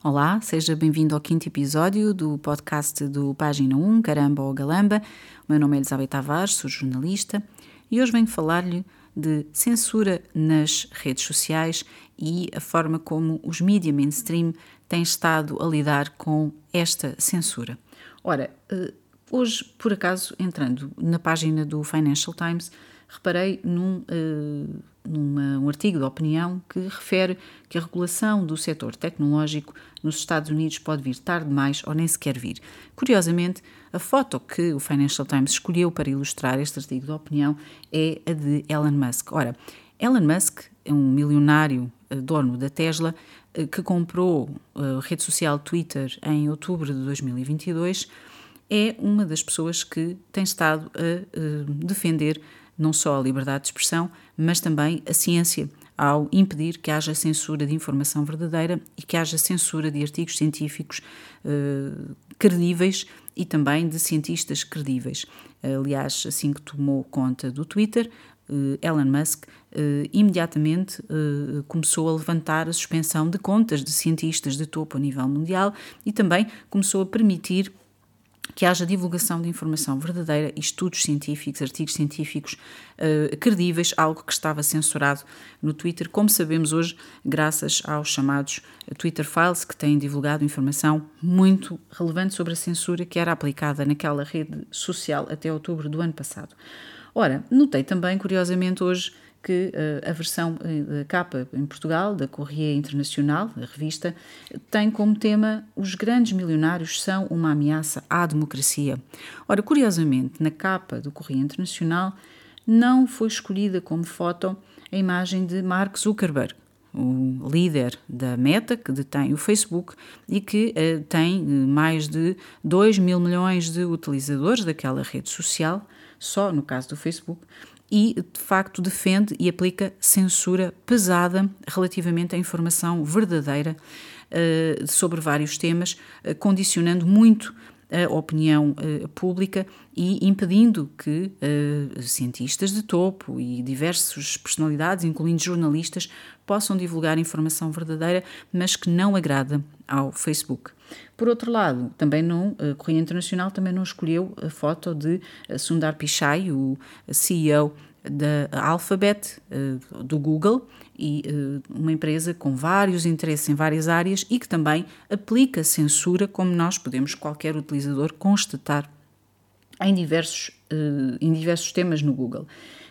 Olá, seja bem-vindo ao quinto episódio do podcast do Página 1, Caramba ou Galamba. O meu nome é Elizabeth Tavares, sou jornalista e hoje venho falar-lhe de censura nas redes sociais e a forma como os mídias mainstream têm estado a lidar com esta censura. Ora, eh, hoje, por acaso, entrando na página do Financial Times, reparei num, uh, num um artigo de opinião que refere que a regulação do setor tecnológico nos Estados Unidos pode vir tarde demais ou nem sequer vir. Curiosamente, a foto que o Financial Times escolheu para ilustrar este artigo de opinião é a de Elon Musk. Ora, Elon Musk é um milionário uh, dono da Tesla uh, que comprou a rede social Twitter em outubro de 2022 é uma das pessoas que tem estado a defender não só a liberdade de expressão, mas também a ciência, ao impedir que haja censura de informação verdadeira e que haja censura de artigos científicos uh, credíveis e também de cientistas credíveis. Aliás, assim que tomou conta do Twitter, uh, Elon Musk uh, imediatamente começou a levantar a suspensão de contas de cientistas de topo a nível mundial e também começou a permitir que haja divulgação de informação verdadeira estudos científicos, artigos científicos uh, credíveis, algo que estava censurado no Twitter, como sabemos hoje, graças aos chamados Twitter Files, que têm divulgado informação muito relevante sobre a censura que era aplicada naquela rede social até outubro do ano passado. Ora, notei também, curiosamente, hoje que uh, a versão uh, capa em Portugal, da Correia Internacional, a revista, tem como tema Os grandes milionários são uma ameaça à democracia. Ora, curiosamente, na capa do Correia Internacional não foi escolhida como foto a imagem de Mark Zuckerberg, o líder da Meta, que detém o Facebook e que uh, tem mais de 2 mil milhões de utilizadores daquela rede social, só no caso do Facebook, e, de facto, defende e aplica censura pesada relativamente à informação verdadeira uh, sobre vários temas, uh, condicionando muito a opinião uh, pública e impedindo que uh, cientistas de topo e diversas personalidades, incluindo jornalistas, possam divulgar informação verdadeira, mas que não agrada ao Facebook. Por outro lado, também não, a Correia Internacional também não escolheu a foto de Sundar Pichai, o CEO da Alphabet, do Google, e uma empresa com vários interesses em várias áreas e que também aplica censura, como nós podemos, qualquer utilizador, constatar em diversos, em diversos temas no Google.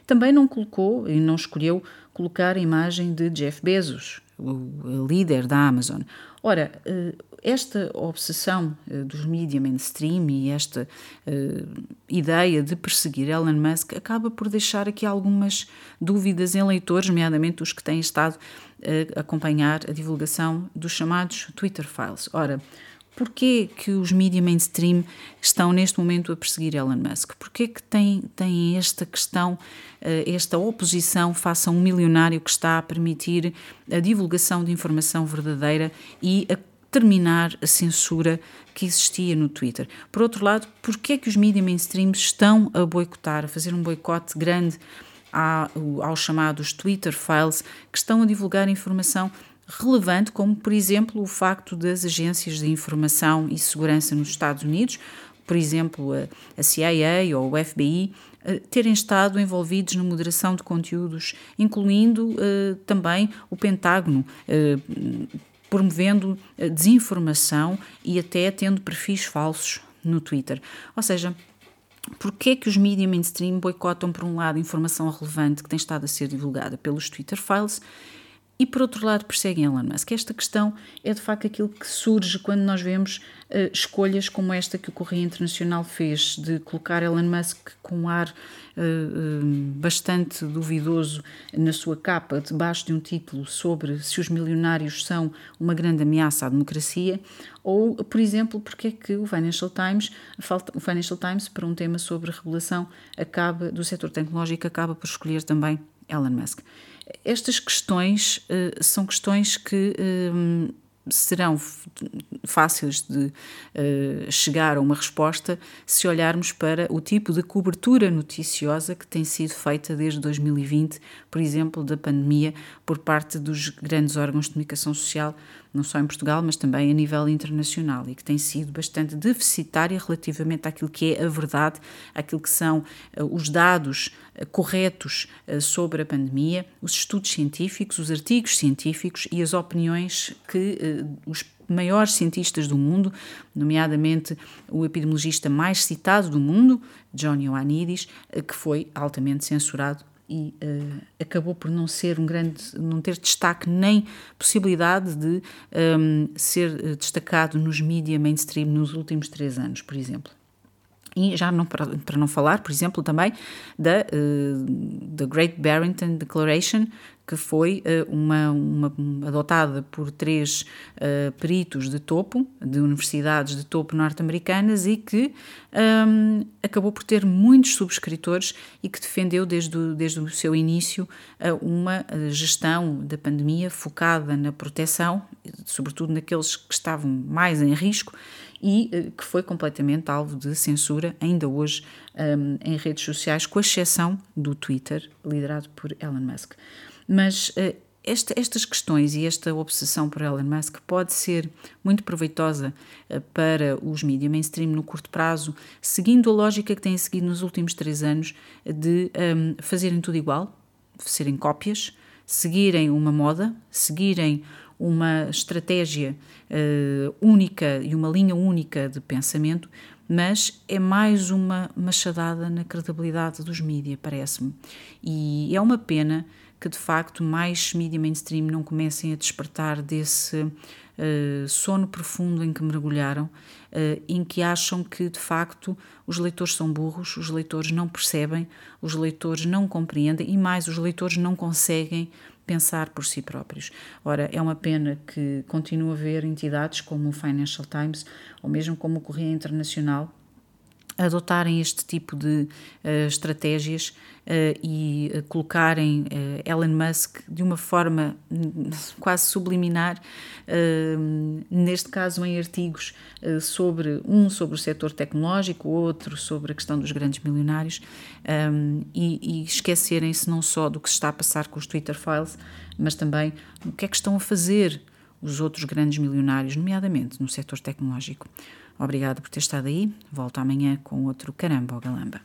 Também não colocou e não escolheu colocar a imagem de Jeff Bezos, o líder da Amazon. Ora, esta obsessão uh, dos mídias mainstream e esta uh, ideia de perseguir Elon Musk acaba por deixar aqui algumas dúvidas em leitores, nomeadamente os que têm estado a acompanhar a divulgação dos chamados Twitter Files. Ora, Porquê que os mídias mainstream estão neste momento a perseguir Elon Musk? Porquê que têm, têm esta questão, eh, esta oposição face a um milionário que está a permitir a divulgação de informação verdadeira e a terminar a censura que existia no Twitter. Por outro lado, porquê que os mídias mainstreams estão a boicotar, a fazer um boicote grande aos chamados Twitter Files, que estão a divulgar informação relevante, como por exemplo o facto das agências de informação e segurança nos Estados Unidos, por exemplo a CIA ou o FBI, eh, terem estado envolvidos na moderação de conteúdos, incluindo uh, também o Pentágono, uh, promovendo desinformação e até tendo perfis falsos no Twitter. Ou seja, Porquê é que os mídias mainstream boicotam, por um lado, informação relevante que tem estado a ser divulgada pelos Twitter Files e, por outro lado, perseguem Elon Musk? Esta questão é, de facto, aquilo que surge quando nós vemos uh, escolhas como esta que o Correio Internacional fez, de colocar Elon Musk com um ar uh, bastante duvidoso na sua capa, debaixo de um título sobre se os milionários são uma grande ameaça à democracia, ou, por exemplo, porque é que o Financial Times, o Financial Times, para um tema sobre regulação acaba, do setor tecnológico, acaba por escolher também Elon Musk. Estas questões uh, são questões que uh, serão fáceis de uh, chegar a uma resposta se olharmos para o tipo de cobertura noticiosa que tem sido feita desde 2020, por exemplo, da pandemia, por parte dos grandes órgãos de comunicação social, não só em Portugal, mas também a nível internacional, e que tem sido bastante deficitária relativamente àquilo que é a verdade, àquilo que são uh, os dados uh, corretos sobre a pandemia, os estudos científicos, os artigos científicos e as opiniões que os maiores cientistas do mundo, nomeadamente o epidemiologista mais citado do mundo, John Ioannidis, eh, que foi altamente censurado e uh, acabou por não ser um grande, não ter destaque nem possibilidade de um, ehm, ser eh, destacado nos mídias mainstream nos últimos três anos, por exemplo. E já não, para, para não falar, por exemplo, também da uh, The Great Barrington Declaration, que foi uh, uma, uma, adotada por três uh, peritos de topo, de universidades de topo norte-americanas e que um, acabou por ter muitos subscritores e que defendeu desde o, desde o seu início uma gestão da pandemia focada na proteção, sobretudo naqueles que estavam mais em risco e que foi completamente alvo de censura ainda hoje um, em redes sociais, com exceção do Twitter, liderado por Elon Musk. Mas uh, esta, estas questões e esta obsessão por Elon Musk pode ser muito proveitosa uh, para os mídias mainstream no curto prazo, seguindo a lógica que têm seguido nos últimos três anos de um, fazerem tudo igual, serem cópias, seguirem uma moda, seguirem uma estratégia uh, única e uma linha única de pensamento, mas é mais uma machadada na credibilidade dos mídias, parece-me. E é uma pena que de facto mais mídia mainstream não comecem a despertar desse uh, sono profundo em que mergulharam, uh, em que acham que de facto os leitores são burros, os leitores não percebem, os leitores não compreendem e mais, os leitores não conseguem pensar por si próprios. Ora, é uma pena que continue a haver entidades como o Financial Times ou mesmo como o Correio Internacional adotarem este tipo de uh, estratégias uh, e uh, colocarem Elon Musk de uma forma hum, quase subliminar, neste caso em artigos sobre um sobre o setor tecnológico, outro sobre a questão dos grandes milionários um, e, e esquecerem-se não só do que se está a passar com os Twitter Files, mas também o que é que estão a fazer os outros grandes milionários, nomeadamente no setor tecnológico. Obrigada por ter estado aí. Volto amanhã com outro Caramba ou Galamba.